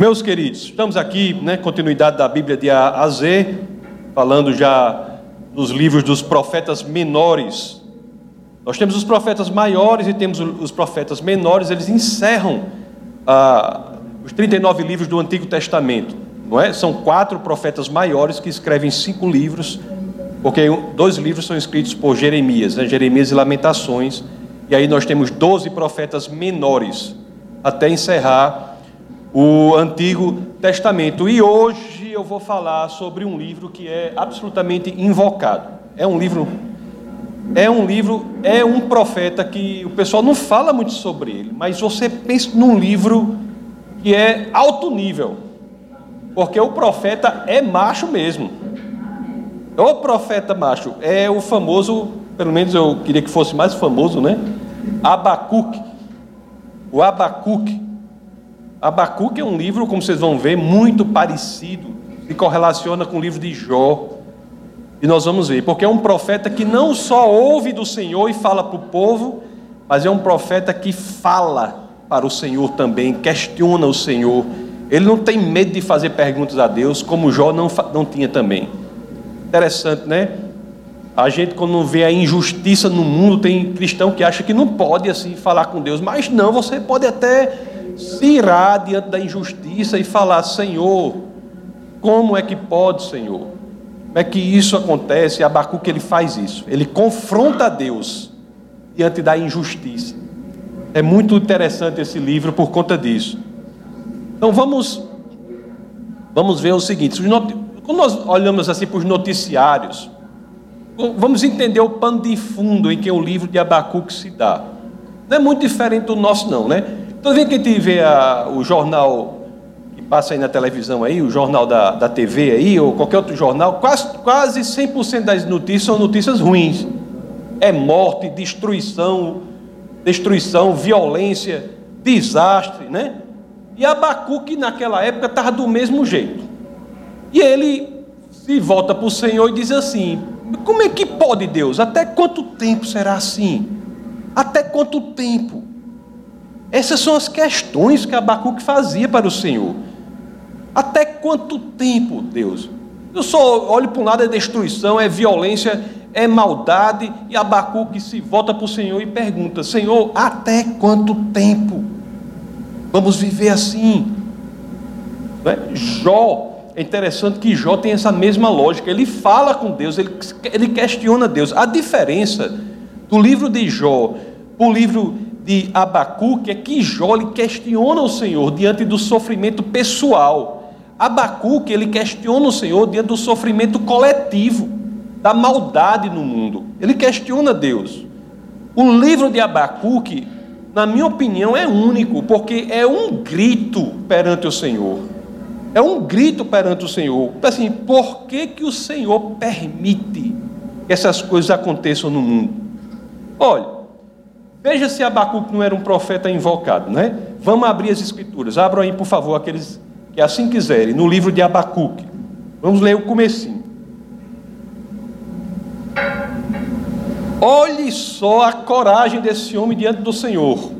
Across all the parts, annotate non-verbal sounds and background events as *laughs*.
Meus queridos, estamos aqui, né, continuidade da Bíblia de A a Z, falando já dos livros dos profetas menores. Nós temos os profetas maiores e temos os profetas menores, eles encerram ah, os 39 livros do Antigo Testamento, não é? São quatro profetas maiores que escrevem cinco livros, porque dois livros são escritos por Jeremias, né? Jeremias e Lamentações, e aí nós temos 12 profetas menores, até encerrar o Antigo Testamento. E hoje eu vou falar sobre um livro que é absolutamente invocado. É um livro é um livro, é um profeta que o pessoal não fala muito sobre ele, mas você pensa num livro que é alto nível. Porque o profeta é macho mesmo. O profeta macho é o famoso, pelo menos eu queria que fosse mais famoso, né? Abacuque. O Abacuque. Abacuque é um livro, como vocês vão ver, muito parecido, se correlaciona com o livro de Jó. E nós vamos ver, porque é um profeta que não só ouve do Senhor e fala para o povo, mas é um profeta que fala para o Senhor também, questiona o Senhor. Ele não tem medo de fazer perguntas a Deus, como Jó não, não tinha também. Interessante, né? A gente, quando vê a injustiça no mundo, tem cristão que acha que não pode assim falar com Deus, mas não, você pode até se irar diante da injustiça e falar: Senhor, como é que pode, Senhor? Como é que isso acontece? E Abacuque ele faz isso, ele confronta Deus diante da injustiça. É muito interessante esse livro por conta disso. Então vamos, vamos ver o seguinte: quando nós olhamos assim para os noticiários, vamos entender o pano de fundo em que o livro de Abacuque se dá. Não é muito diferente do nosso, não, né? Toda vez que a gente vê a, o jornal que passa aí na televisão aí, o jornal da, da TV aí, ou qualquer outro jornal, quase, quase 100% das notícias são notícias ruins. É morte, destruição, destruição, violência, desastre, né? E Abacuque naquela época estava do mesmo jeito. E ele se volta para o Senhor e diz assim: como é que pode, Deus? Até quanto tempo será assim? Até quanto tempo? Essas são as questões que Abacuque fazia para o Senhor. Até quanto tempo, Deus? Eu só olho para um lado, é destruição, é violência, é maldade, e Abacuque se volta para o Senhor e pergunta: Senhor, até quanto tempo? Vamos viver assim? É? Jó é interessante que Jó tem essa mesma lógica. Ele fala com Deus, ele, ele questiona Deus. A diferença do livro de Jó para o livro de Abacuque é que Jó ele questiona o Senhor diante do sofrimento pessoal. Abacuque ele questiona o Senhor diante do sofrimento coletivo, da maldade no mundo. Ele questiona Deus. O livro de Abacuque, na minha opinião, é único, porque é um grito perante o Senhor. É um grito perante o Senhor. Assim, por que, que o Senhor permite que essas coisas aconteçam no mundo? Olha, veja se Abacuque não era um profeta invocado, né? Vamos abrir as escrituras. Abram aí, por favor, aqueles que assim quiserem, no livro de Abacuque. Vamos ler o comecinho. Olhe só a coragem desse homem diante do Senhor.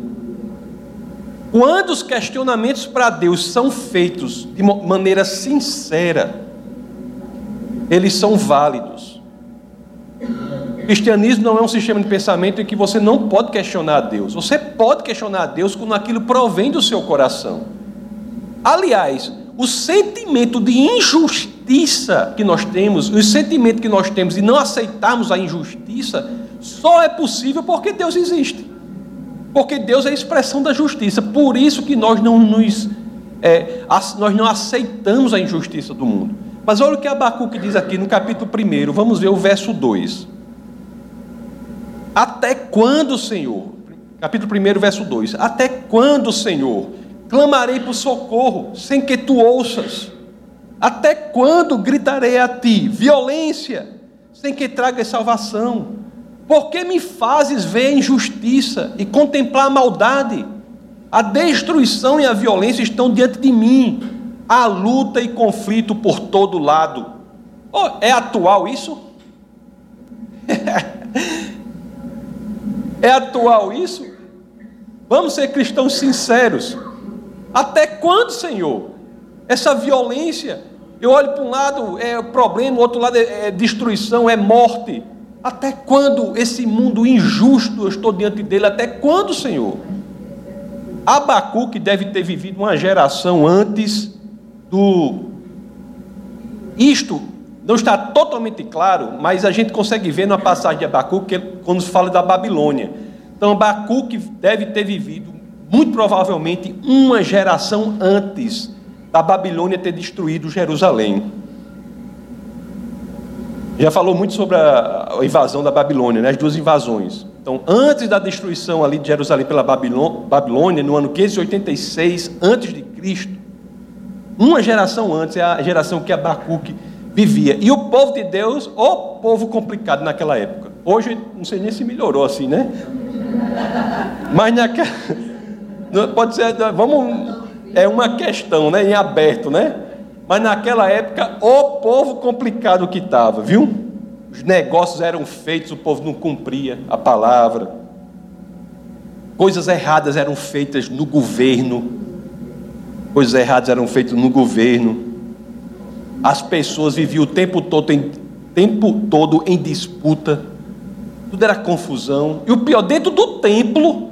Quando os questionamentos para Deus são feitos de maneira sincera, eles são válidos. Cristianismo não é um sistema de pensamento em que você não pode questionar Deus. Você pode questionar Deus quando aquilo provém do seu coração. Aliás, o sentimento de injustiça que nós temos, o sentimento que nós temos de não aceitarmos a injustiça, só é possível porque Deus existe. Porque Deus é a expressão da justiça. Por isso que nós não nos é, nós não aceitamos a injustiça do mundo. Mas olha o que Abacuque diz aqui no capítulo 1, vamos ver o verso 2. Até quando, Senhor? Capítulo 1, verso 2. Até quando, Senhor, clamarei por socorro sem que tu ouças? Até quando gritarei a ti violência sem que tragas salvação? Por que me fazes ver injustiça e contemplar a maldade? A destruição e a violência estão diante de mim. Há luta e conflito por todo lado. Oh, é atual isso? *laughs* é atual isso? Vamos ser cristãos sinceros. Até quando, Senhor? essa violência. Eu olho para um lado é problema, o outro lado é, é destruição, é morte. Até quando esse mundo injusto eu estou diante dele? Até quando, Senhor? Abacuque deve ter vivido uma geração antes do. Isto não está totalmente claro, mas a gente consegue ver na passagem de Abacuque quando se fala da Babilônia. Então, Abacuque deve ter vivido, muito provavelmente, uma geração antes da Babilônia ter destruído Jerusalém. Já falou muito sobre a invasão da Babilônia, né? as duas invasões. Então, antes da destruição ali de Jerusalém pela Babilônia, no ano 586 antes de Cristo, uma geração antes é a geração que Abacuque vivia. E o povo de Deus, o povo complicado naquela época. Hoje, não sei nem se melhorou assim, né? Mas naquela. Pode ser, vamos. É uma questão, né? Em aberto, né? Mas naquela época, o povo complicado que estava, viu? Os negócios eram feitos, o povo não cumpria a palavra. Coisas erradas eram feitas no governo. Coisas erradas eram feitas no governo. As pessoas viviam o tempo todo em, tempo todo em disputa. Tudo era confusão. E o pior, dentro do templo,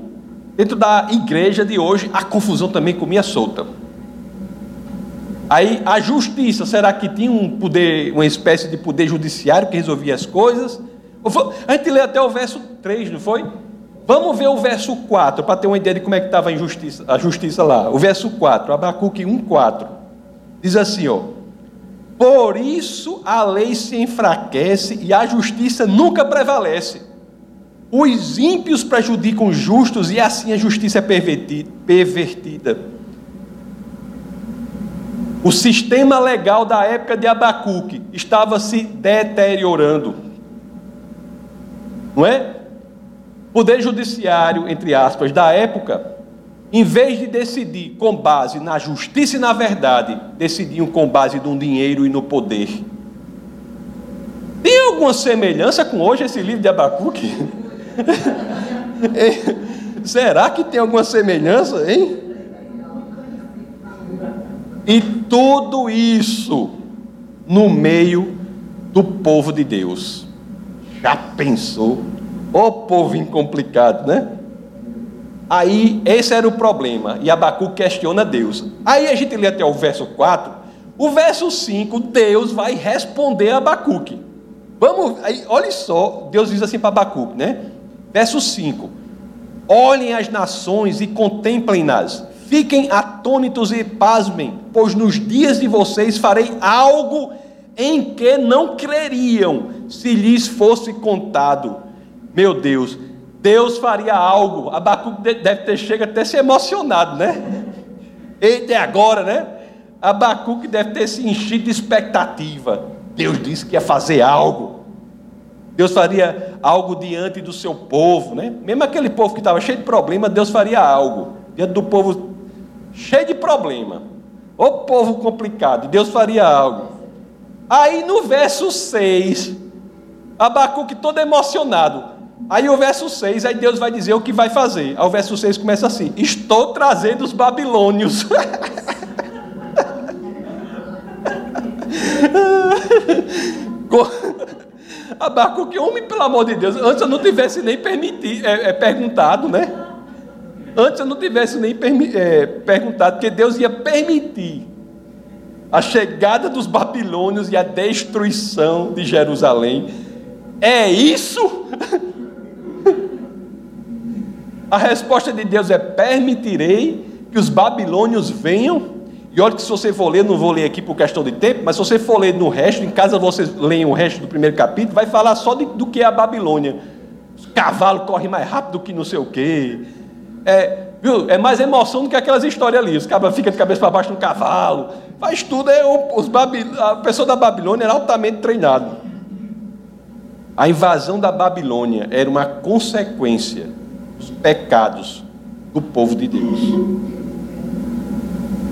dentro da igreja de hoje, a confusão também comia solta. Aí a justiça, será que tinha um poder, uma espécie de poder judiciário que resolvia as coisas? A gente lê até o verso 3, não foi? Vamos ver o verso 4, para ter uma ideia de como é que estava a justiça, a justiça lá. O verso 4, Abacuque 1, 4. Diz assim, ó. Por isso a lei se enfraquece e a justiça nunca prevalece. Os ímpios prejudicam os justos e assim a justiça é pervertida. O sistema legal da época de Abacuque estava se deteriorando. Não é? Poder judiciário, entre aspas, da época em vez de decidir com base na justiça e na verdade, decidiam com base no dinheiro e no poder. Tem alguma semelhança com hoje esse livro de Abacuque? *laughs* Será que tem alguma semelhança, hein? E tudo isso no meio do povo de Deus. Já pensou? O povo incomplicado, né? Aí, esse era o problema. E Abacu questiona Deus. Aí a gente lê até o verso 4. O verso 5, Deus vai responder a Abacuque. Vamos, aí, olha só, Deus diz assim para Abacuque, né? Verso 5: Olhem as nações e contemplem-nas, fiquem atônitos e pasmem, pois nos dias de vocês farei algo em que não creriam, se lhes fosse contado. Meu Deus, Deus faria algo. Abacuque deve ter chega até se emocionado, né? Eita, é agora, né? Abacuque deve ter se enchido de expectativa. Deus disse que ia fazer algo. Deus faria algo diante do seu povo, né? Mesmo aquele povo que estava cheio de problema, Deus faria algo. Diante do povo cheio de problema. O povo complicado, Deus faria algo. Aí no verso 6, Abacuque todo emocionado. Aí o verso 6, aí Deus vai dizer o que vai fazer. Aí o verso 6 começa assim: Estou trazendo os babilônios. *laughs* Abacuque, homem, pelo amor de Deus, antes eu não tivesse nem permitido, é, é, perguntado, né? Antes eu não tivesse nem é, perguntado, que Deus ia permitir a chegada dos babilônios e a destruição de Jerusalém. É isso? *laughs* A resposta de Deus é: permitirei que os babilônios venham. E olha que se você for ler, não vou ler aqui por questão de tempo, mas se você for ler no resto, em casa vocês leem o resto do primeiro capítulo, vai falar só de, do que é a Babilônia. Os cavalos correm mais rápido que não sei o quê. É, viu? é mais emoção do que aquelas histórias ali. Os cabras ficam de cabeça para baixo no cavalo. Faz tudo. É, os Babil... A pessoa da Babilônia era altamente treinada. A invasão da Babilônia era uma consequência os pecados do povo de Deus.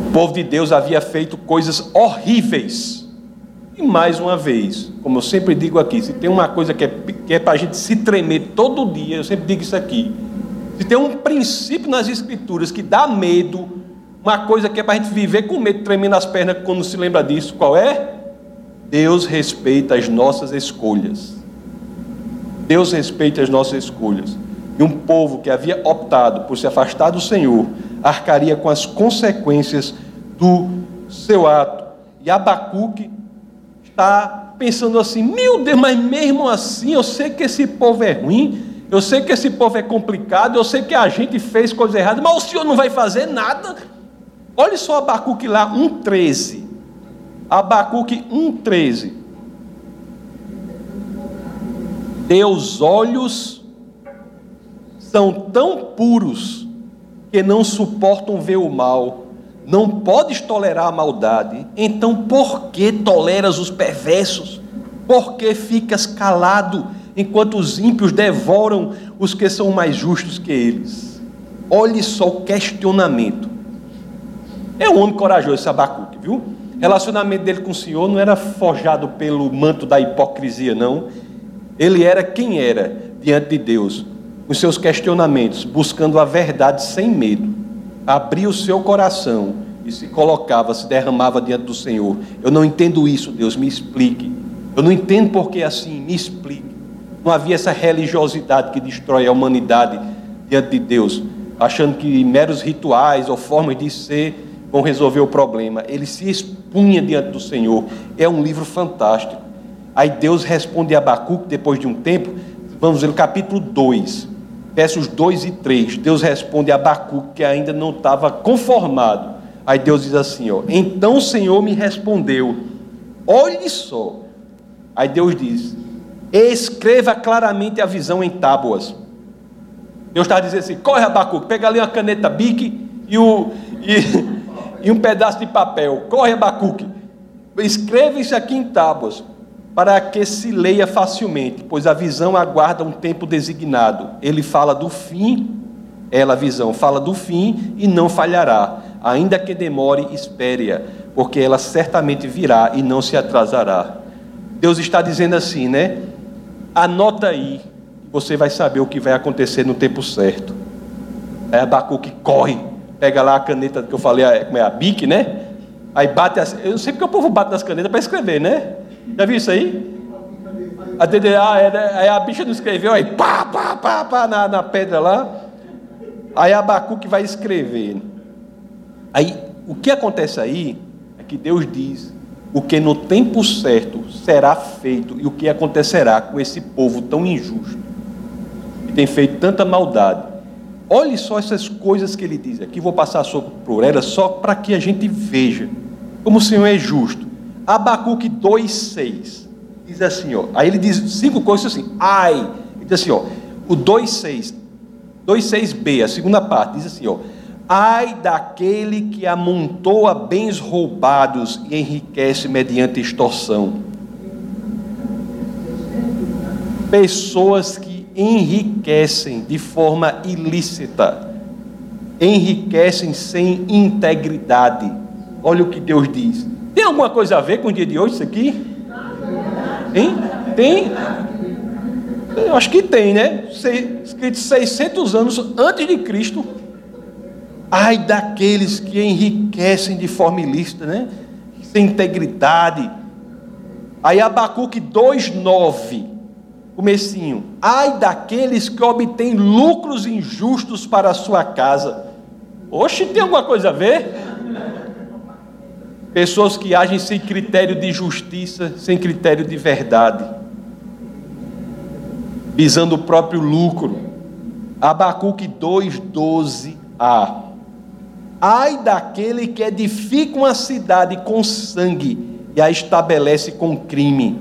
O povo de Deus havia feito coisas horríveis. E mais uma vez, como eu sempre digo aqui, se tem uma coisa que é, que é para a gente se tremer todo dia, eu sempre digo isso aqui. Se tem um princípio nas Escrituras que dá medo, uma coisa que é para a gente viver com medo, tremendo as pernas quando se lembra disso. Qual é? Deus respeita as nossas escolhas. Deus respeita as nossas escolhas. E um povo que havia optado por se afastar do Senhor arcaria com as consequências do seu ato. E Abacuque está pensando assim: meu Deus, mas mesmo assim eu sei que esse povo é ruim, eu sei que esse povo é complicado, eu sei que a gente fez coisa errada, mas o Senhor não vai fazer nada. Olha só Abacuque lá, 1,13. Abacuque 1,13. Teus olhos são tão puros que não suportam ver o mal, não podes tolerar a maldade, então por que toleras os perversos? Por que ficas calado enquanto os ímpios devoram os que são mais justos que eles? Olhe só o questionamento. É um homem corajoso esse Abacuque, viu? O relacionamento dele com o Senhor não era forjado pelo manto da hipocrisia, não. Ele era quem era diante de Deus, os seus questionamentos, buscando a verdade sem medo. Abria o seu coração e se colocava, se derramava diante do Senhor. Eu não entendo isso, Deus, me explique. Eu não entendo por que assim, me explique. Não havia essa religiosidade que destrói a humanidade diante de Deus, achando que meros rituais ou formas de ser vão resolver o problema. Ele se expunha diante do Senhor. É um livro fantástico. Aí Deus responde a Abacuque depois de um tempo. Vamos ver o capítulo 2, versos 2 e 3. Deus responde a Abacuque que ainda não estava conformado. Aí Deus diz assim: ó, Então o Senhor me respondeu: Olhe só. Aí Deus diz: Escreva claramente a visão em tábuas. Deus está dizendo assim: corre, Abacuque, pega ali uma caneta bique e, o, e, *laughs* e um pedaço de papel. Corre, Abacuque. Escreva isso aqui em tábuas, para que se leia facilmente, pois a visão aguarda um tempo designado. Ele fala do fim, ela, a visão, fala do fim e não falhará. Ainda que demore, espere-a, porque ela certamente virá e não se atrasará. Deus está dizendo assim, né? Anota aí, você vai saber o que vai acontecer no tempo certo. É Abacuque corre pega lá a caneta que eu falei, como é a bic, né? Aí bate, as, eu sei porque o povo bate nas canetas para escrever, né? Já viu isso aí? A DDA, é, a bicha não escreveu, aí pá, pá, pá, pá na, na pedra lá. Aí Abacuque vai escrever. Aí o que acontece aí é que Deus diz o que no tempo certo será feito e o que acontecerá com esse povo tão injusto, que tem feito tanta maldade Olhe só essas coisas que ele diz aqui, vou passar por elas só para que a gente veja como o Senhor é justo. Abacuque 2,6 diz assim, ó, aí ele diz cinco coisas assim, ai, ele diz assim, ó, o 2,6, 2,6b, a segunda parte, diz assim, ó, ai daquele que amontoa bens roubados e enriquece mediante extorsão. Pessoas que enriquecem de forma ilícita, enriquecem sem integridade. Olha o que Deus diz. Tem alguma coisa a ver com o dia de hoje isso aqui? Hein? Tem? Eu acho que tem, né? Escrito 600 anos antes de Cristo. Ai daqueles que enriquecem de forma ilícita, né? Sem integridade. Aí Abacuque 2,9 comecinho. Ai daqueles que obtêm lucros injustos para a sua casa. Oxe, tem alguma coisa a ver? Pessoas que agem sem critério de justiça, sem critério de verdade, visando o próprio lucro. Abacuque 2,12a. Ai daquele que edifica uma cidade com sangue e a estabelece com crime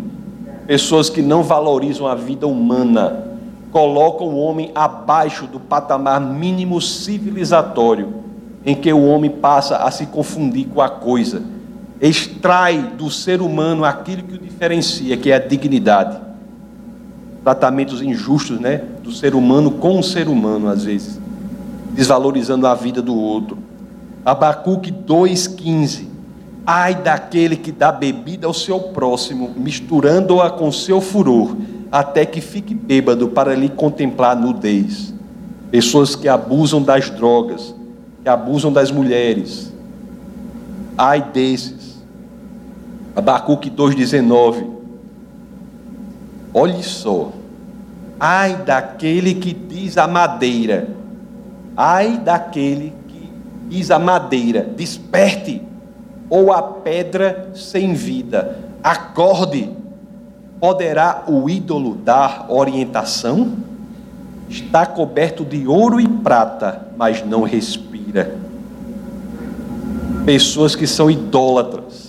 pessoas que não valorizam a vida humana, colocam o homem abaixo do patamar mínimo civilizatório, em que o homem passa a se confundir com a coisa, extrai do ser humano aquilo que o diferencia, que é a dignidade. Tratamentos injustos, né, do ser humano com o ser humano às vezes, desvalorizando a vida do outro. Abacuque 2:15 Ai daquele que dá bebida ao seu próximo, misturando-a com seu furor, até que fique bêbado para lhe contemplar a nudez. Pessoas que abusam das drogas, que abusam das mulheres. Ai desses. Abacuque 2,19. Olhe só. Ai daquele que diz a madeira. Ai daquele que diz a madeira. Desperte. Ou a pedra sem vida. Acorde. Poderá o ídolo dar orientação? Está coberto de ouro e prata, mas não respira. Pessoas que são idólatras.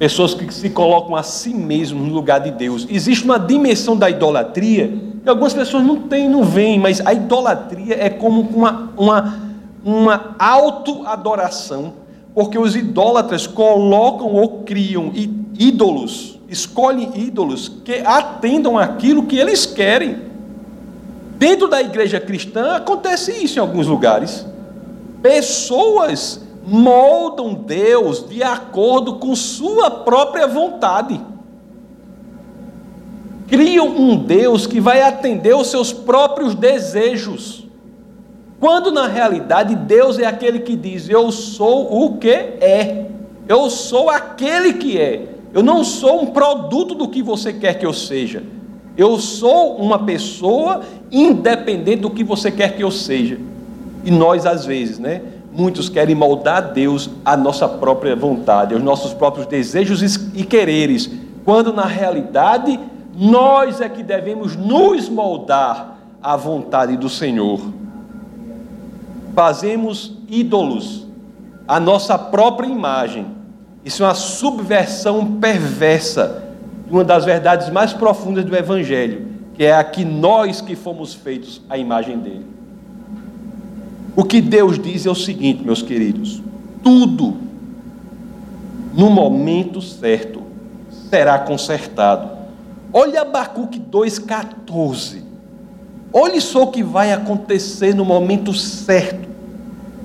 Pessoas que se colocam a si mesmos no lugar de Deus. Existe uma dimensão da idolatria que algumas pessoas não têm, não veem, mas a idolatria é como uma, uma, uma auto-adoração, porque os idólatras colocam ou criam ídolos, escolhem ídolos que atendam aquilo que eles querem. Dentro da igreja cristã acontece isso em alguns lugares. Pessoas moldam Deus de acordo com sua própria vontade. Criam um Deus que vai atender os seus próprios desejos. Quando na realidade Deus é aquele que diz: Eu sou o que é. Eu sou aquele que é. Eu não sou um produto do que você quer que eu seja. Eu sou uma pessoa independente do que você quer que eu seja. E nós, às vezes, né? Muitos querem moldar Deus à nossa própria vontade, aos nossos próprios desejos e quereres, quando na realidade nós é que devemos nos moldar à vontade do Senhor. Fazemos ídolos à nossa própria imagem. Isso é uma subversão perversa de uma das verdades mais profundas do Evangelho que é aqui nós que fomos feitos à imagem dele. O que Deus diz é o seguinte, meus queridos: tudo, no momento certo, será consertado. Olha Abacuque 2,14. Olhe só o que vai acontecer no momento certo.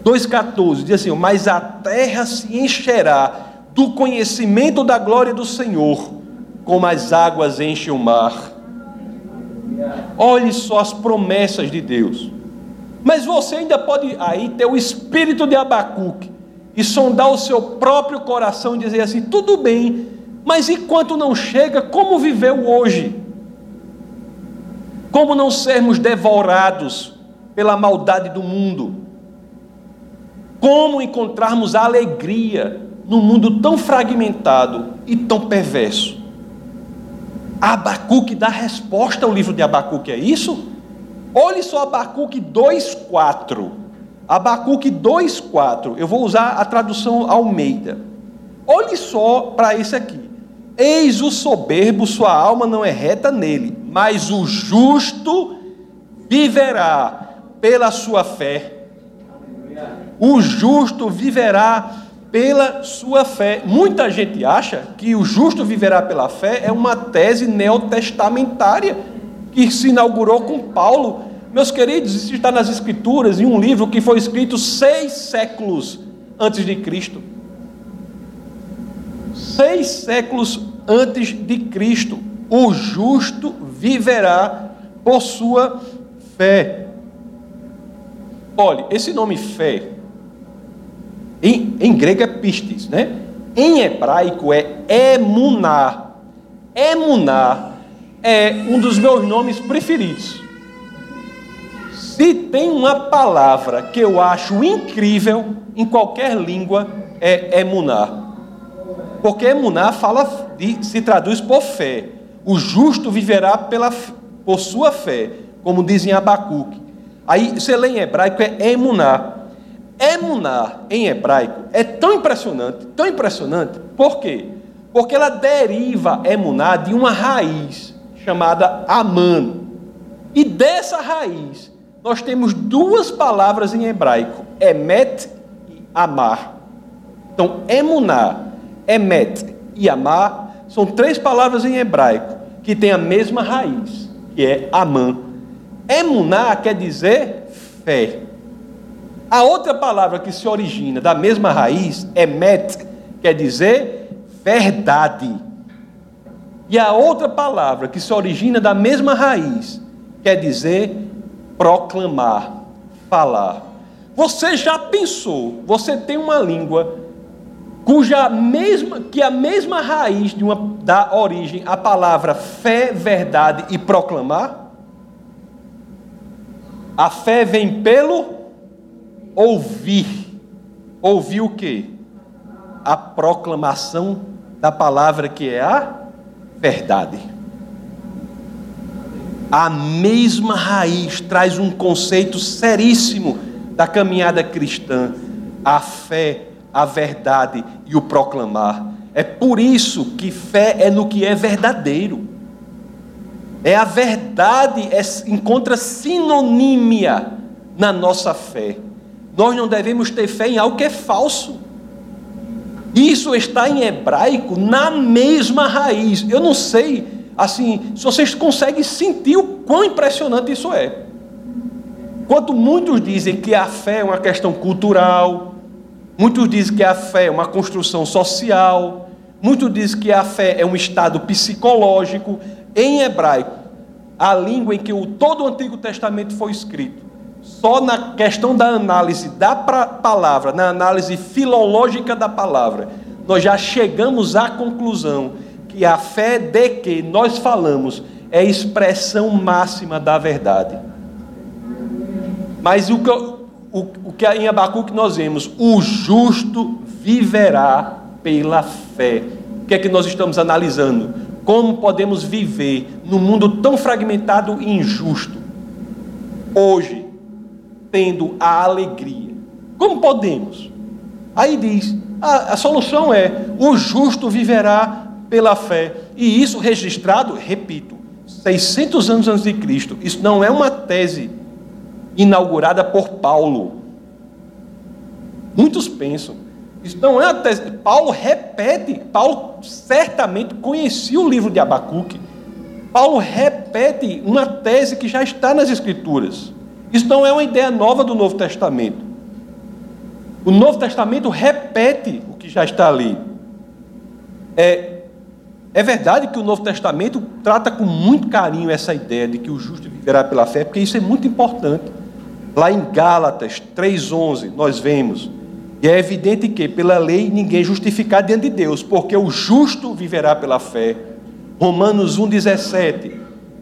2,14 diz assim: Mas a terra se encherá do conhecimento da glória do Senhor, como as águas enchem o mar. Olhe só as promessas de Deus. Mas você ainda pode aí ter o espírito de Abacuque e sondar o seu próprio coração e dizer assim: tudo bem, mas enquanto não chega, como viveu hoje? Como não sermos devorados pela maldade do mundo? Como encontrarmos alegria num mundo tão fragmentado e tão perverso? Abacuque dá resposta ao livro de Abacuque, é isso? Olhe só Abacuque 2,4. Abacuque 2,4. Eu vou usar a tradução Almeida. Olhe só para esse aqui. Eis o soberbo, sua alma não é reta nele, mas o justo viverá pela sua fé. O justo viverá pela sua fé. Muita gente acha que o justo viverá pela fé é uma tese neotestamentária que se inaugurou com Paulo. Meus queridos, isso está nas Escrituras, em um livro que foi escrito seis séculos antes de Cristo. Seis séculos antes de Cristo. O justo viverá por sua fé. Olhe, esse nome fé em, em grego é pistis, né? Em hebraico é emuná. Emuná é um dos meus nomes preferidos. Se tem uma palavra que eu acho incrível em qualquer língua, é emuná. Porque emuná fala de, se traduz por fé. O justo viverá pela, por sua fé, como dizem Abacuque. Aí você lê em hebraico é emuná. Emuná, em hebraico, é tão impressionante, tão impressionante, por quê? Porque ela deriva emuná de uma raiz chamada Aman. E dessa raiz, nós temos duas palavras em hebraico, emet e amar. Então, emuná, emet e amar são três palavras em hebraico que têm a mesma raiz, que é Aman. Emuná quer dizer fé. A outra palavra que se origina da mesma raiz é met, quer dizer verdade. E a outra palavra que se origina da mesma raiz quer dizer proclamar, falar. Você já pensou? Você tem uma língua cuja mesma que a mesma raiz de uma da origem a palavra fé, verdade e proclamar? A fé vem pelo ouvir. Ouvir o quê? A proclamação da palavra que é a verdade. A mesma raiz traz um conceito seríssimo da caminhada cristã: a fé, a verdade e o proclamar. É por isso que fé é no que é verdadeiro. É a verdade, é, encontra sinonímia na nossa fé. Nós não devemos ter fé em algo que é falso. Isso está em hebraico na mesma raiz. Eu não sei, assim, se vocês conseguem sentir o quão impressionante isso é. Quanto muitos dizem que a fé é uma questão cultural, muitos dizem que a fé é uma construção social, muitos dizem que a fé é um estado psicológico, em hebraico, a língua em que o, todo o Antigo Testamento foi escrito, só na questão da análise da palavra, na análise filológica da palavra, nós já chegamos à conclusão que a fé de que nós falamos é a expressão máxima da verdade. Mas o que, o, o que em Abacuque nós vemos, o justo viverá pela fé. O que é que nós estamos analisando? Como podemos viver num mundo tão fragmentado e injusto, hoje, tendo a alegria? Como podemos? Aí diz: a, a solução é: o justo viverá pela fé. E isso registrado, repito, 600 anos antes de Cristo. Isso não é uma tese inaugurada por Paulo. Muitos pensam, isso não é uma tese. Paulo repete, Paulo certamente conhecia o livro de Abacuque. Paulo repete uma tese que já está nas Escrituras. Isso não é uma ideia nova do Novo Testamento. O Novo Testamento repete o que já está ali. É, é verdade que o Novo Testamento trata com muito carinho essa ideia de que o justo viverá pela fé, porque isso é muito importante. Lá em Gálatas 3,11, nós vemos e é evidente que, pela lei, ninguém é justificado diante de Deus, porque o justo viverá pela fé. Romanos 1,17.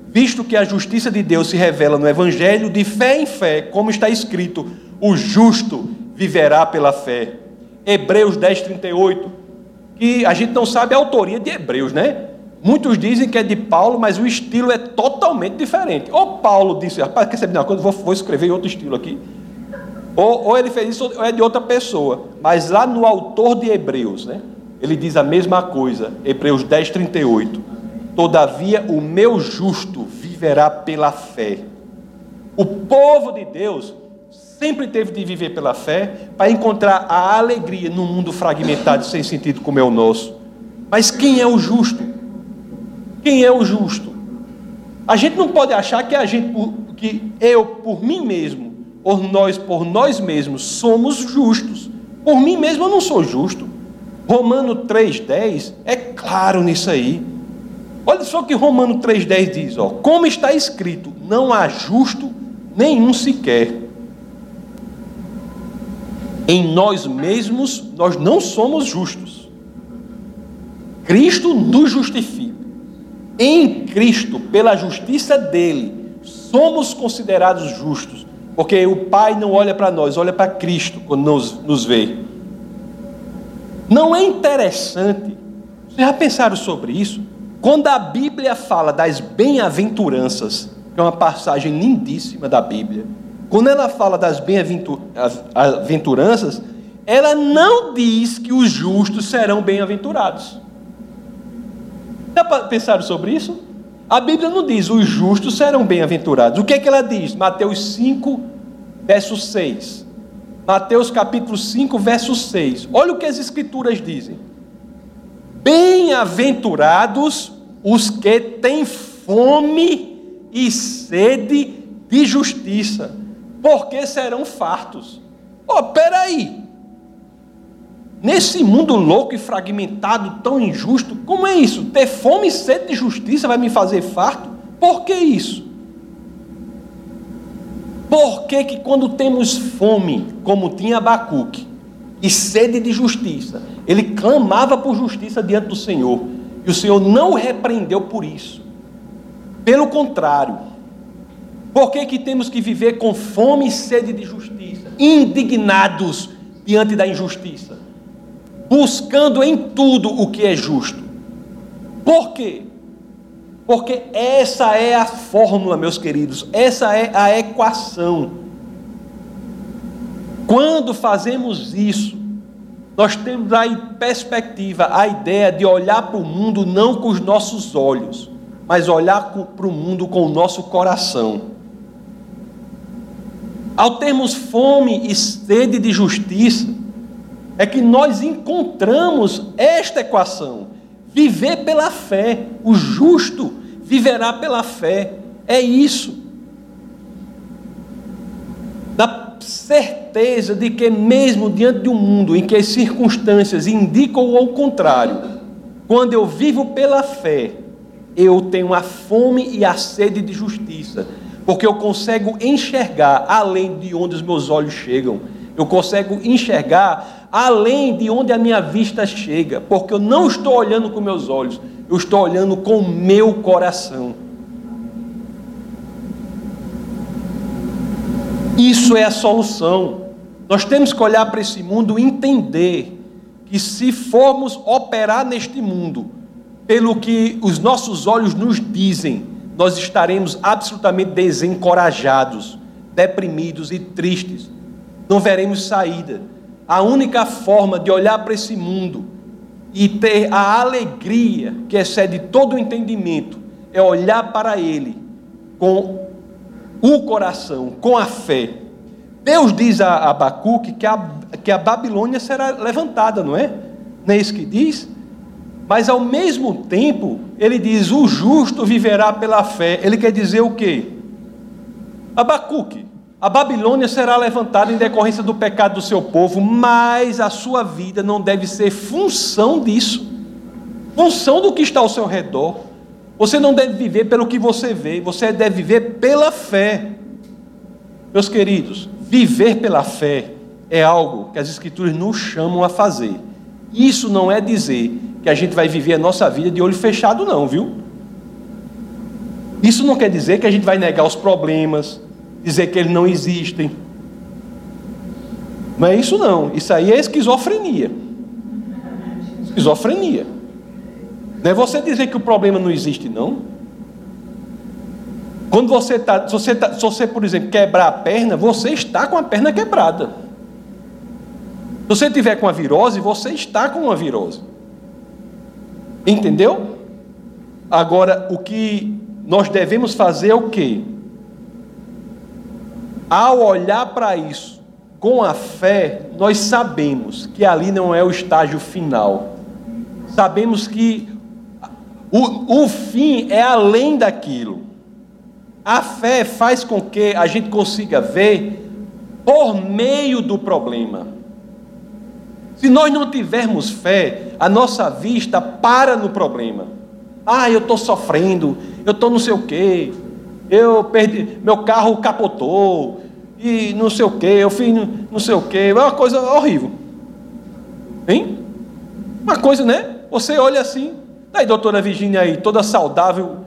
Visto que a justiça de Deus se revela no Evangelho, de fé em fé, como está escrito, o justo viverá pela fé. Hebreus 10,38. Que a gente não sabe a autoria de Hebreus, né? Muitos dizem que é de Paulo, mas o estilo é totalmente diferente. Ou Paulo disse, rapaz, quer saber de uma coisa? Vou, vou escrever em outro estilo aqui. Ou, ou ele fez isso, ou é de outra pessoa. Mas lá no autor de Hebreus, né? Ele diz a mesma coisa, Hebreus 10, 38. Todavia o meu justo viverá pela fé. O povo de Deus sempre teve de viver pela fé para encontrar a alegria num mundo fragmentado *laughs* sem sentido como é o nosso. Mas quem é o justo? Quem é o justo? A gente não pode achar que a gente, que eu por mim mesmo ou nós por nós mesmos somos justos. Por mim mesmo eu não sou justo. Romano 3,10 é claro nisso aí. Olha só o que Romano 3,10 diz: ó, como está escrito, não há justo nenhum sequer. Em nós mesmos nós não somos justos. Cristo nos justifica. Em Cristo, pela justiça dele, somos considerados justos. Porque o Pai não olha para nós, olha para Cristo quando nos, nos vê. Não é interessante, vocês já pensaram sobre isso? Quando a Bíblia fala das bem-aventuranças, que é uma passagem lindíssima da Bíblia, quando ela fala das bem-aventuranças, ela não diz que os justos serão bem-aventurados. Já pensaram sobre isso? A Bíblia não diz os justos serão bem-aventurados. O que é que ela diz? Mateus 5, verso 6. Mateus capítulo 5, verso 6. Olha o que as escrituras dizem. Bem-aventurados os que têm fome e sede de justiça, porque serão fartos. Oh, peraí. Nesse mundo louco e fragmentado, tão injusto, como é isso? Ter fome e sede de justiça vai me fazer farto? Por que isso? Por que, que quando temos fome, como tinha Abacuque, e sede de justiça, ele clamava por justiça diante do Senhor, e o Senhor não o repreendeu por isso. Pelo contrário, por que, que temos que viver com fome e sede de justiça, indignados diante da injustiça, buscando em tudo o que é justo? Por quê? Porque essa é a fórmula, meus queridos, essa é a equação. Quando fazemos isso, nós temos a perspectiva, a ideia de olhar para o mundo não com os nossos olhos, mas olhar para o mundo com o nosso coração. Ao termos fome e sede de justiça, é que nós encontramos esta equação: viver pela fé. O justo viverá pela fé. É isso. Da certeza de que, mesmo diante de um mundo em que as circunstâncias indicam o contrário, quando eu vivo pela fé, eu tenho a fome e a sede de justiça porque eu consigo enxergar além de onde os meus olhos chegam. Eu consigo enxergar além de onde a minha vista chega, porque eu não estou olhando com meus olhos, eu estou olhando com o meu coração. Isso é a solução. Nós temos que olhar para esse mundo e entender que se formos operar neste mundo pelo que os nossos olhos nos dizem, nós estaremos absolutamente desencorajados, deprimidos e tristes. Não veremos saída. A única forma de olhar para esse mundo e ter a alegria que excede todo o entendimento é olhar para ele com o coração, com a fé. Deus diz a Abacuque que a, que a Babilônia será levantada, não é? Não é isso que diz? Mas ao mesmo tempo, ele diz: o justo viverá pela fé. Ele quer dizer o quê? Abacuque, a Babilônia será levantada em decorrência do pecado do seu povo, mas a sua vida não deve ser função disso, função do que está ao seu redor. Você não deve viver pelo que você vê, você deve viver pela fé. Meus queridos, viver pela fé é algo que as Escrituras nos chamam a fazer. Isso não é dizer que a gente vai viver a nossa vida de olho fechado, não, viu? Isso não quer dizer que a gente vai negar os problemas, dizer que eles não existem. Não é isso, não. Isso aí é esquizofrenia. Esquizofrenia. Não é você dizer que o problema não existe, não. Quando você está, se você, tá, se você, por exemplo, quebrar a perna, você está com a perna quebrada. Se você tiver com a virose, você está com uma virose. Entendeu? Agora, o que nós devemos fazer é o quê? Ao olhar para isso com a fé, nós sabemos que ali não é o estágio final. Sabemos que o, o fim é além daquilo. A fé faz com que a gente consiga ver por meio do problema. Se nós não tivermos fé, a nossa vista para no problema. Ah, eu estou sofrendo, eu estou não sei o quê, eu perdi, meu carro capotou, e não sei o quê, eu fiz não sei o quê, é uma coisa horrível. Hein? Uma coisa, né? Você olha assim, aí doutora Virginia aí, toda saudável,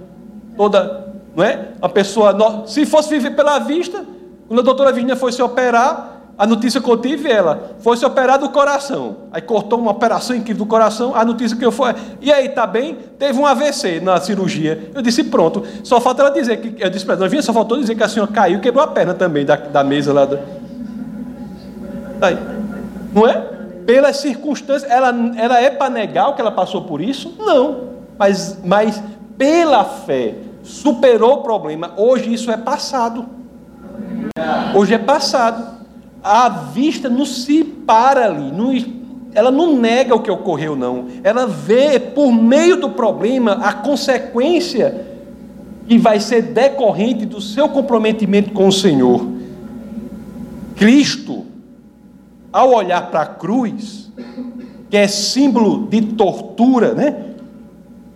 toda, não é? Uma pessoa, se fosse viver pela vista, quando a doutora Virginia foi se operar, a notícia que eu tive, ela foi se operar do coração. Aí cortou uma operação incrível do coração. A notícia que eu fui. E aí, tá bem? Teve um AVC na cirurgia. Eu disse, pronto. Só falta ela dizer que. Eu disse para ela, só faltou dizer que a senhora caiu quebrou a perna também da, da mesa lá. Da... Aí. Não é? Pelas circunstâncias. Ela, ela é para negar o que ela passou por isso? Não. Mas, mas pela fé, superou o problema. Hoje isso é passado. Hoje é passado a vista não se para ali, não, ela não nega o que ocorreu, não. Ela vê por meio do problema a consequência que vai ser decorrente do seu comprometimento com o Senhor. Cristo, ao olhar para a cruz, que é símbolo de tortura, né?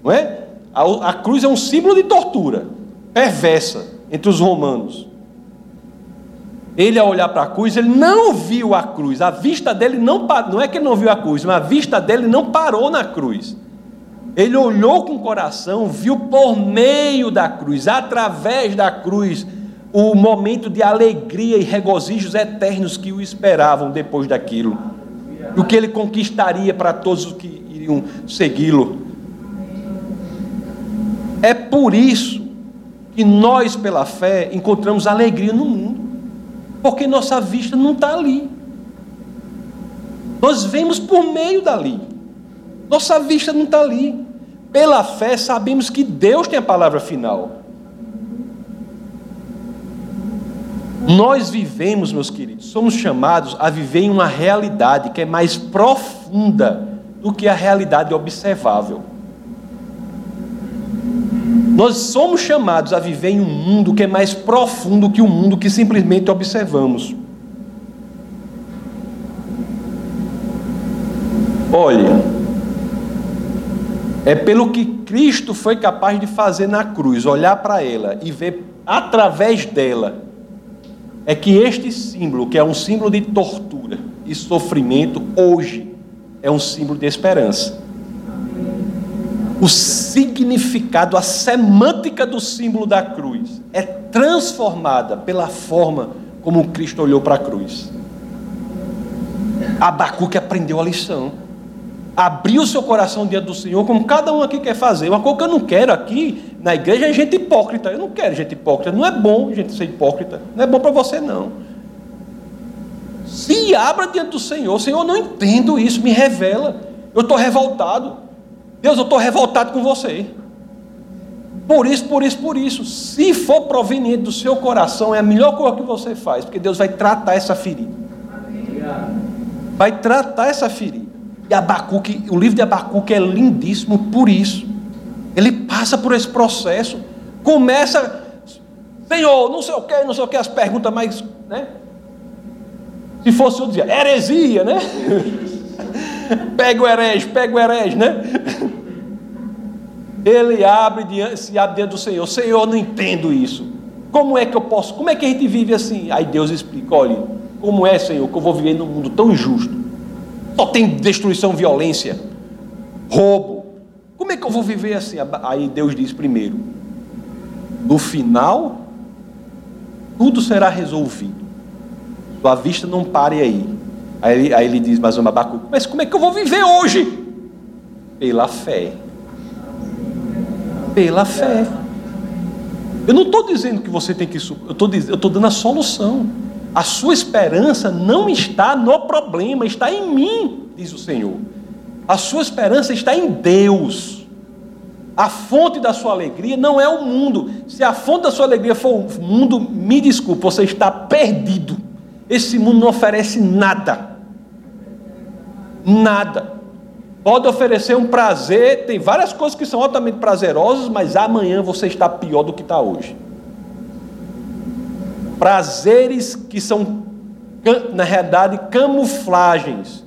Não é? A, a cruz é um símbolo de tortura perversa entre os romanos. Ele, ao olhar para a cruz, ele não viu a cruz. A vista dele não parou. Não é que ele não viu a cruz, mas a vista dele não parou na cruz. Ele olhou com o coração, viu por meio da cruz, através da cruz, o momento de alegria e regozijos eternos que o esperavam depois daquilo. O que ele conquistaria para todos os que iriam segui-lo. É por isso que nós, pela fé, encontramos alegria no mundo, porque nossa vista não está ali. Nós vemos por meio dali, nossa vista não está ali. Pela fé, sabemos que Deus tem a palavra final. Nós vivemos, meus queridos, somos chamados a viver em uma realidade que é mais profunda do que a realidade observável. Nós somos chamados a viver em um mundo que é mais profundo que o mundo que simplesmente observamos. Olha, é pelo que Cristo foi capaz de fazer na cruz, olhar para ela e ver através dela, é que este símbolo, que é um símbolo de tortura e sofrimento, hoje é um símbolo de esperança o significado, a semântica do símbolo da cruz é transformada pela forma como Cristo olhou para a cruz. Abacuque aprendeu a lição. Abriu seu coração diante do Senhor, como cada um aqui quer fazer. Uma coisa que eu não quero aqui na igreja é gente hipócrita. Eu não quero gente hipócrita. Não é bom gente ser hipócrita. Não é bom para você, não. Se abra diante do Senhor. Senhor, eu não entendo isso. Me revela. Eu estou revoltado. Deus, eu estou revoltado com você. Por isso, por isso, por isso. Se for proveniente do seu coração, é a melhor coisa que você faz, porque Deus vai tratar essa ferida. Vai tratar essa ferida. E Abacuque, o livro de Abacuque é lindíssimo por isso. Ele passa por esse processo. Começa, Senhor, não sei o que, não sei o que, as perguntas mais, né? Se fosse eu dizia, heresia, né? *laughs* pega o herege, pega o herege, né? Ele abre diante, se abre diante do Senhor. Senhor, não entendo isso. Como é que eu posso? Como é que a gente vive assim? Aí Deus explica: olha, como é, Senhor, que eu vou viver num mundo tão injusto? Só tem destruição, violência, roubo. Como é que eu vou viver assim? Aí Deus diz primeiro: no final, tudo será resolvido. Sua vista não pare aí. Aí ele, aí ele diz mais uma Abacuque, mas como é que eu vou viver hoje? Pela fé. Pela fé. Eu não estou dizendo que você tem que. Eu estou dando a solução. A sua esperança não está no problema, está em mim, diz o Senhor. A sua esperança está em Deus. A fonte da sua alegria não é o mundo. Se a fonte da sua alegria for o mundo, me desculpe, você está perdido. Esse mundo não oferece nada. Nada. Pode oferecer um prazer, tem várias coisas que são altamente prazerosas, mas amanhã você está pior do que está hoje. Prazeres que são, na realidade, camuflagens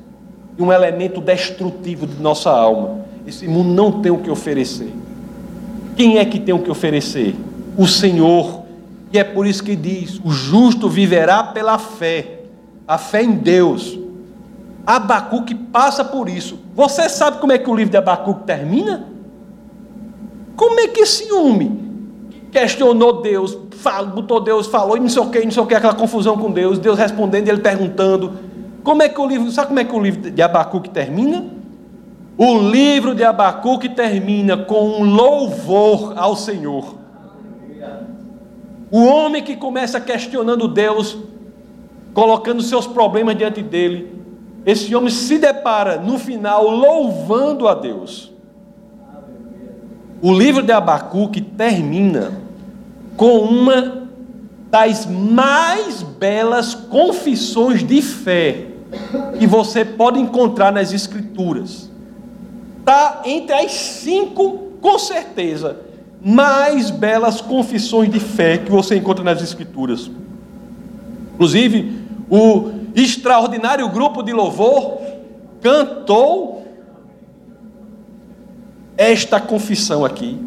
de um elemento destrutivo de nossa alma. Esse mundo não tem o que oferecer. Quem é que tem o que oferecer? O Senhor. E é por isso que diz: o justo viverá pela fé, a fé em Deus. Abacuque passa por isso. Você sabe como é que o livro de Abacuque termina? Como é que esse homem questionou Deus, falou, botou Deus, falou e não sei o que, não sei o que, aquela confusão com Deus, Deus respondendo, ele perguntando. Como é que o livro, sabe como é que o livro de Abacuque termina? O livro de Abacuque termina com um louvor ao Senhor. O homem que começa questionando Deus, colocando seus problemas diante dele, esse homem se depara no final louvando a Deus. O livro de Abacuque termina com uma das mais belas confissões de fé que você pode encontrar nas Escrituras. Está entre as cinco, com certeza, mais belas confissões de fé que você encontra nas Escrituras. Inclusive, o extraordinário grupo de louvor cantou esta confissão aqui.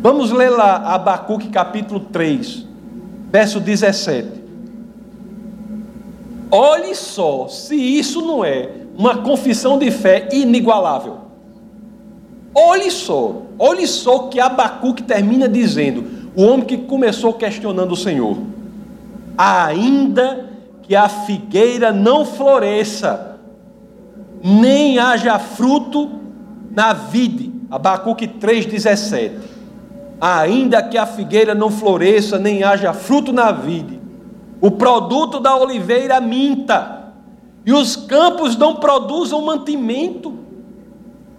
Vamos ler lá Abacuque capítulo 3, verso 17. Olhe só se isso não é uma confissão de fé inigualável. Olhe só, olhe só que Abacuque termina dizendo: o homem que começou questionando o Senhor, ainda que a figueira não floresça, nem haja fruto na vide. Abacuque 3,17. Ainda que a figueira não floresça, nem haja fruto na vide, o produto da oliveira minta, e os campos não produzam mantimento,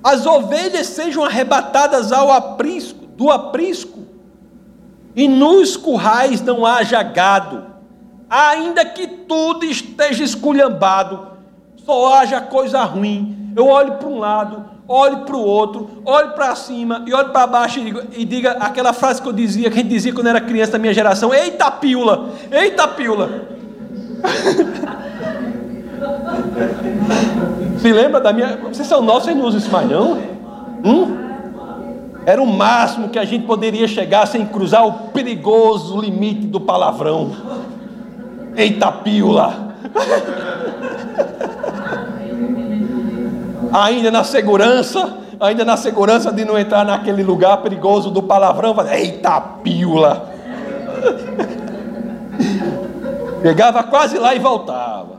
as ovelhas sejam arrebatadas ao aprisco, do aprisco, e nos currais não haja gado, ainda que tudo esteja esculhambado, só haja coisa ruim. Eu olho para um lado, olho para o outro, olho para cima e olho para baixo e diga, e diga, aquela frase que eu dizia, que a gente dizia quando era criança da minha geração: Eita pílula, eita pílula. *laughs* Se lembra da minha. Vocês são nossos, vocês não usam isso mais não? Hum? Era o máximo que a gente poderia chegar sem cruzar o perigoso limite do palavrão. Eita pílula! ainda na segurança, ainda na segurança de não entrar naquele lugar perigoso do palavrão, eita pílula! *laughs* Pegava quase lá e voltava.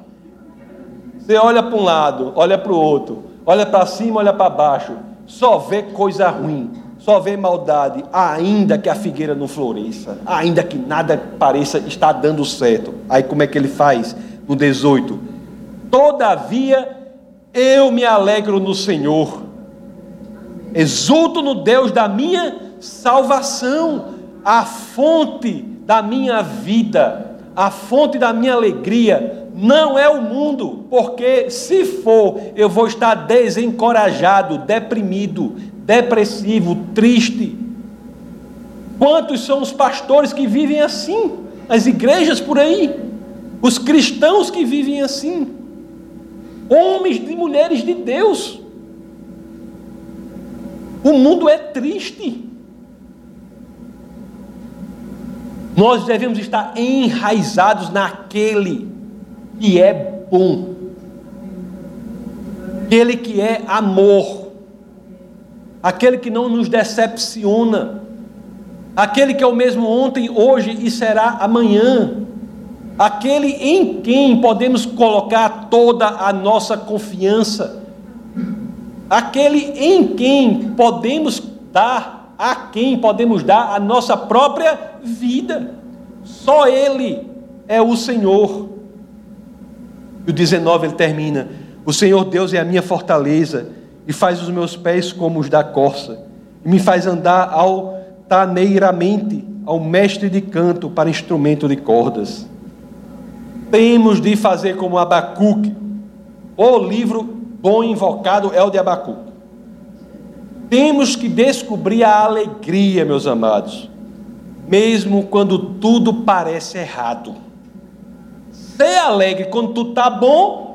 Você olha para um lado, olha para o outro, olha para cima, olha para baixo, só vê coisa ruim, só vê maldade, ainda que a figueira não floresça, ainda que nada pareça estar dando certo. Aí como é que ele faz? No 18: Todavia eu me alegro no Senhor, exulto no Deus da minha salvação, a fonte da minha vida, a fonte da minha alegria não é o mundo, porque se for, eu vou estar desencorajado, deprimido, depressivo, triste. Quantos são os pastores que vivem assim? As igrejas por aí, os cristãos que vivem assim, homens e mulheres de Deus. O mundo é triste. Nós devemos estar enraizados naquele que é bom, aquele que é amor, aquele que não nos decepciona, aquele que é o mesmo ontem, hoje e será amanhã, aquele em quem podemos colocar toda a nossa confiança, aquele em quem podemos dar, a quem podemos dar a nossa própria vida. Só Ele é o Senhor. E o 19 ele termina: O Senhor Deus é a minha fortaleza e faz os meus pés como os da corça, e me faz andar altaneiramente ao mestre de canto para instrumento de cordas. Temos de fazer como Abacuque. O livro bom invocado é o de Abacuque. Temos que descobrir a alegria, meus amados, mesmo quando tudo parece errado. Ser alegre quando tudo está bom.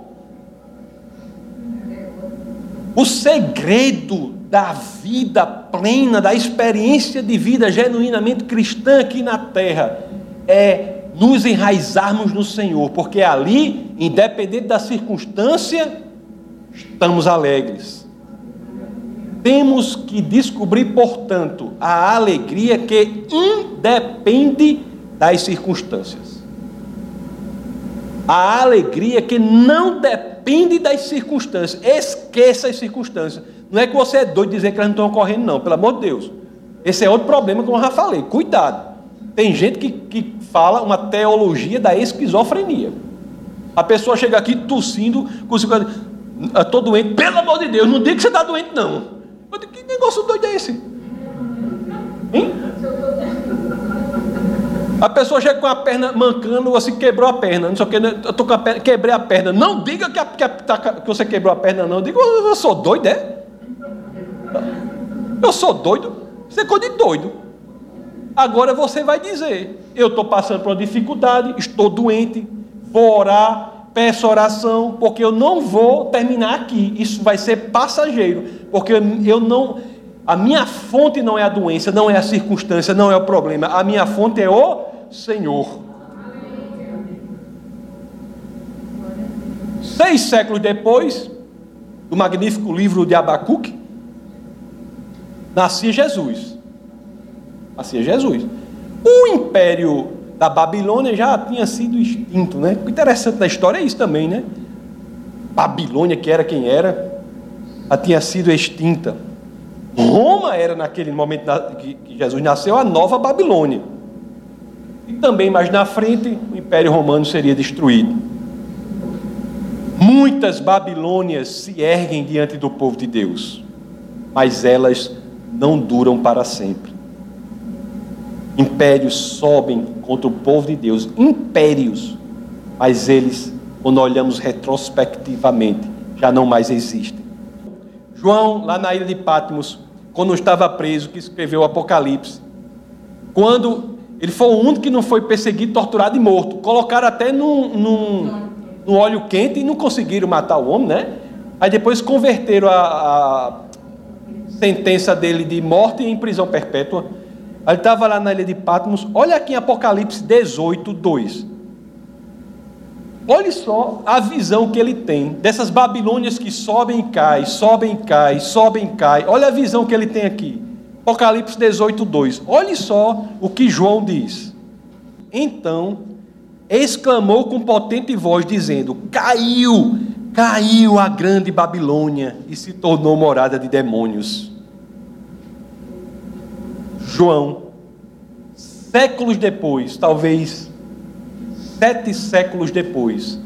O segredo da vida plena, da experiência de vida genuinamente cristã aqui na terra, é nos enraizarmos no Senhor, porque ali, independente da circunstância, estamos alegres. Temos que descobrir, portanto, a alegria que independe das circunstâncias. A alegria que não depende das circunstâncias. Esqueça as circunstâncias. Não é que você é doido dizer que elas não estão ocorrendo, não, pelo amor de Deus. Esse é outro problema que eu já falei. Cuidado. Tem gente que, que fala uma teologia da esquizofrenia. A pessoa chega aqui tossindo, com estou doente, pelo amor de Deus, não diga que você está doente, não. Eu digo, que negócio doido é esse? Hein? A pessoa chega com a perna mancando, você quebrou a perna, não sei o que, né? eu tô com a perna, quebrei a perna. Não diga que, a, que, a, tá que você quebrou a perna, não. Diga, eu, eu sou doido, é? Eu sou doido? Você é coisa de doido. Agora você vai dizer: eu estou passando por uma dificuldade, estou doente, vou orar, peço oração, porque eu não vou terminar aqui. Isso vai ser passageiro, porque eu não. A minha fonte não é a doença, não é a circunstância, não é o problema. A minha fonte é o Senhor. Seis séculos depois, do magnífico livro de Abacuque, nascia Jesus. Nascia Jesus. O império da Babilônia já tinha sido extinto, né? O interessante da história é isso também, né? Babilônia, que era quem era, já tinha sido extinta. Roma era, naquele momento que Jesus nasceu, a nova Babilônia. E também mais na frente, o Império Romano seria destruído. Muitas Babilônias se erguem diante do povo de Deus, mas elas não duram para sempre. Impérios sobem contra o povo de Deus, impérios, mas eles, quando olhamos retrospectivamente, já não mais existem. João, lá na ilha de Patmos, quando estava preso, que escreveu o Apocalipse, quando ele foi o único que não foi perseguido, torturado e morto, colocaram até num, num, num óleo quente e não conseguiram matar o homem, né? Aí depois converteram a, a sentença dele de morte em prisão perpétua. Ele estava lá na ilha de Patmos. Olha aqui em Apocalipse 18, 2. Olha só a visão que ele tem dessas Babilônias que sobem e caem, sobem e caem, sobem e caem. Olha a visão que ele tem aqui. Apocalipse 18, 2. Olhe só o que João diz. Então exclamou com potente voz, dizendo: Caiu, caiu a grande Babilônia e se tornou morada de demônios. João, séculos depois, talvez sete séculos depois,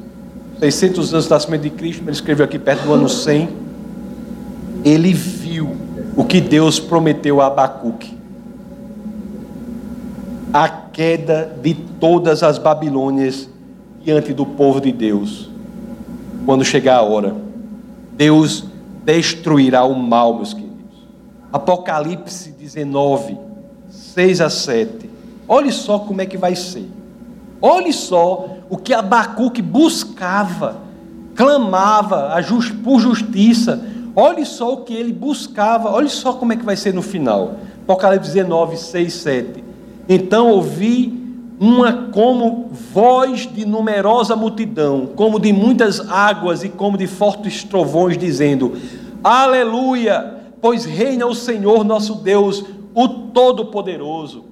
600 anos do nascimento de Cristo, ele escreveu aqui perto do ano 100, ele viu o que Deus prometeu a Abacuque. A queda de todas as Babilônias diante do povo de Deus. Quando chegar a hora, Deus destruirá o mal, meus queridos. Apocalipse 19, 6 a 7. Olhe só como é que vai ser. Olhe só o que Abacuque buscava, clamava por justiça. Olhe só o que ele buscava. Olhe só como é que vai ser no final. Apocalipse 19, 6, 7. Então ouvi uma como voz de numerosa multidão, como de muitas águas e como de fortes trovões, dizendo: Aleluia! Pois reina o Senhor nosso Deus, o Todo-Poderoso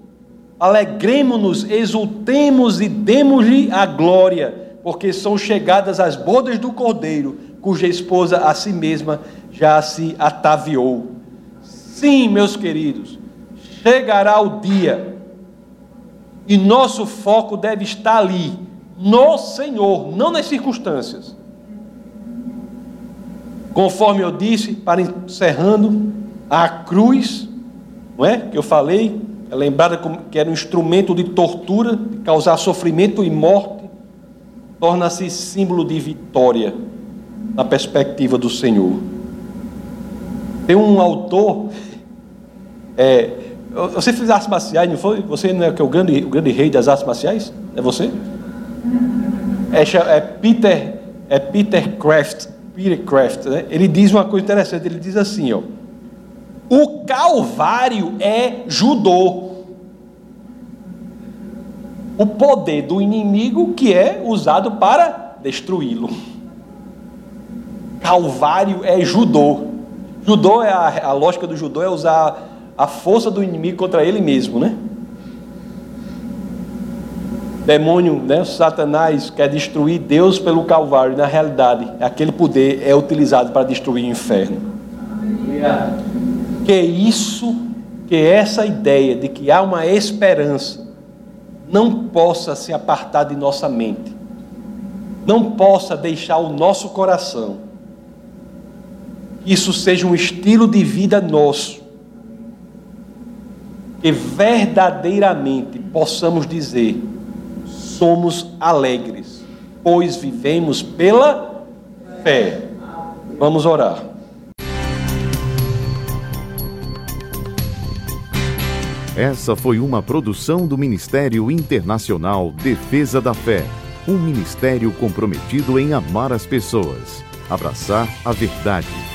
Alegremos-nos, exultemos e demos-lhe a glória, porque são chegadas as bodas do Cordeiro, cuja esposa a si mesma já se ataviou. Sim, meus queridos, chegará o dia, e nosso foco deve estar ali, no Senhor, não nas circunstâncias. Conforme eu disse, para encerrando, a cruz, não é? Que eu falei, é lembrada que era um instrumento de tortura, de causar sofrimento e morte, torna-se símbolo de vitória na perspectiva do Senhor. Tem um autor, é, você fez artes marciais, não foi? Você não é, que é o, grande, o grande rei das artes marciais? É você? É, é Peter, é Peter Kraft, Peter Kraft, né? Ele diz uma coisa interessante, ele diz assim, ó. O Calvário é judô. O poder do inimigo que é usado para destruí-lo. Calvário é judô. Judô é a, a lógica do judô é usar a força do inimigo contra ele mesmo, né? Demônio, né? Satanás quer destruir Deus pelo Calvário. Na realidade, aquele poder é utilizado para destruir o inferno. Que isso, que essa ideia de que há uma esperança não possa se apartar de nossa mente, não possa deixar o nosso coração, isso seja um estilo de vida nosso, que verdadeiramente possamos dizer: somos alegres, pois vivemos pela fé. Vamos orar. Essa foi uma produção do Ministério Internacional Defesa da Fé, um ministério comprometido em amar as pessoas, abraçar a verdade